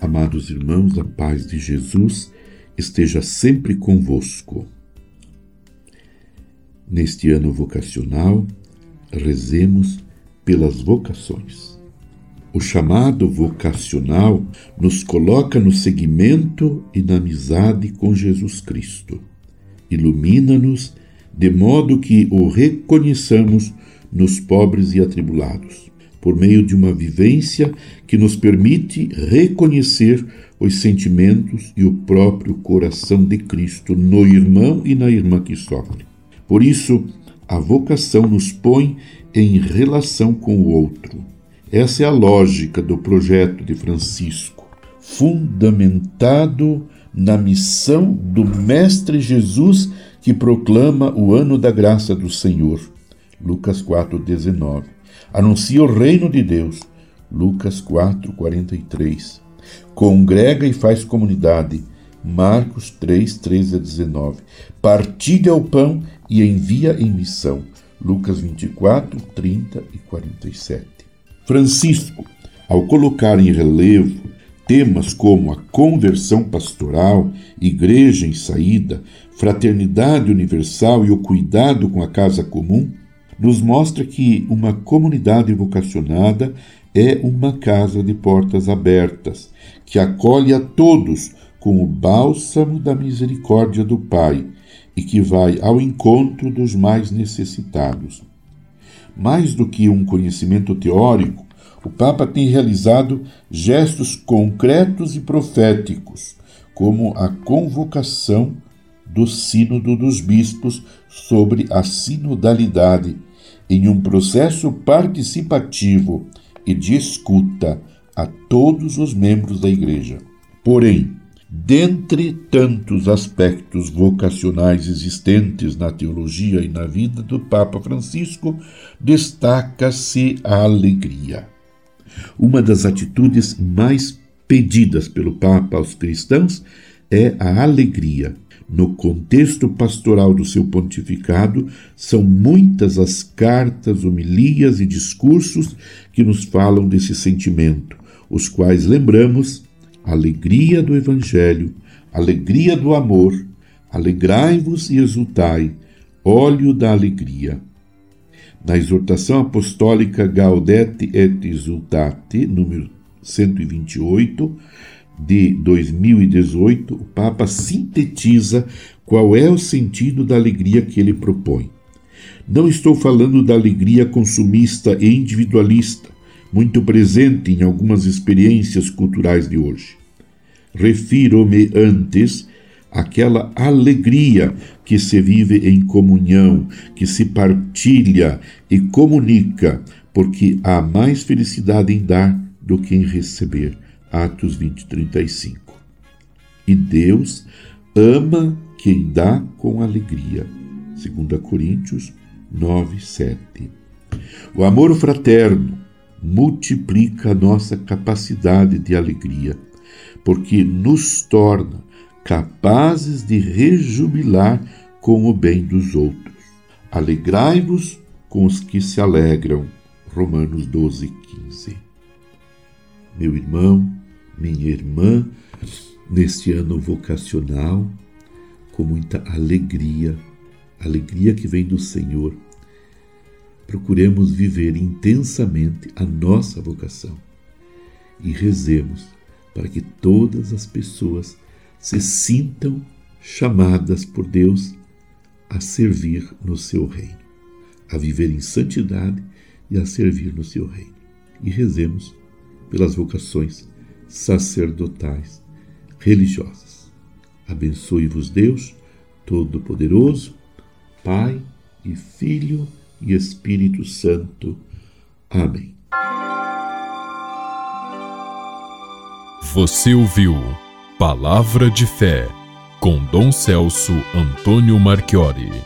Amados irmãos, a paz de Jesus esteja sempre convosco. Neste ano vocacional, rezemos pelas vocações. O chamado vocacional nos coloca no seguimento e na amizade com Jesus Cristo. Ilumina-nos de modo que o reconheçamos nos pobres e atribulados por meio de uma vivência que nos permite reconhecer os sentimentos e o próprio coração de Cristo no irmão e na irmã que sofre. Por isso, a vocação nos põe em relação com o outro. Essa é a lógica do projeto de Francisco, fundamentado na missão do Mestre Jesus que proclama o ano da graça do Senhor. Lucas 4:19 anuncia o reino de Deus. Lucas 4, 43. Congrega e faz comunidade. Marcos 3, 13 a 19. Partilha o pão e envia em missão. Lucas 24, 30 e 47. Francisco, ao colocar em relevo temas como a conversão pastoral, igreja em saída, fraternidade universal e o cuidado com a casa comum, nos mostra que uma comunidade vocacionada é uma casa de portas abertas, que acolhe a todos com o bálsamo da misericórdia do Pai e que vai ao encontro dos mais necessitados. Mais do que um conhecimento teórico, o Papa tem realizado gestos concretos e proféticos, como a convocação do Sínodo dos Bispos sobre a sinodalidade em um processo participativo e de escuta a todos os membros da Igreja. Porém, dentre tantos aspectos vocacionais existentes na teologia e na vida do Papa Francisco, destaca-se a alegria. Uma das atitudes mais pedidas pelo Papa aos cristãos é a alegria no contexto pastoral do seu pontificado, são muitas as cartas, homilias e discursos que nos falam desse sentimento, os quais lembramos alegria do Evangelho, alegria do amor, alegrai-vos e exultai, óleo da alegria. Na exortação apostólica Gaudete et Exultate, número 128, de 2018, o Papa sintetiza qual é o sentido da alegria que ele propõe. Não estou falando da alegria consumista e individualista, muito presente em algumas experiências culturais de hoje. Refiro-me antes àquela alegria que se vive em comunhão, que se partilha e comunica, porque há mais felicidade em dar do que em receber Atos 20, 35. E Deus ama quem dá com alegria. 2 Coríntios 9, 7. O amor fraterno multiplica a nossa capacidade de alegria, porque nos torna capazes de rejubilar com o bem dos outros. Alegrai-vos com os que se alegram. Romanos 12, 15. Meu irmão, minha irmã, neste ano vocacional, com muita alegria, alegria que vem do Senhor. Procuremos viver intensamente a nossa vocação e rezemos para que todas as pessoas se sintam chamadas por Deus a servir no seu reino, a viver em santidade e a servir no seu reino. E rezemos pelas vocações sacerdotais, religiosas. Abençoe-vos Deus Todo-Poderoso, Pai e Filho e Espírito Santo. Amém. Você ouviu Palavra de Fé com Dom Celso Antônio Marchiori.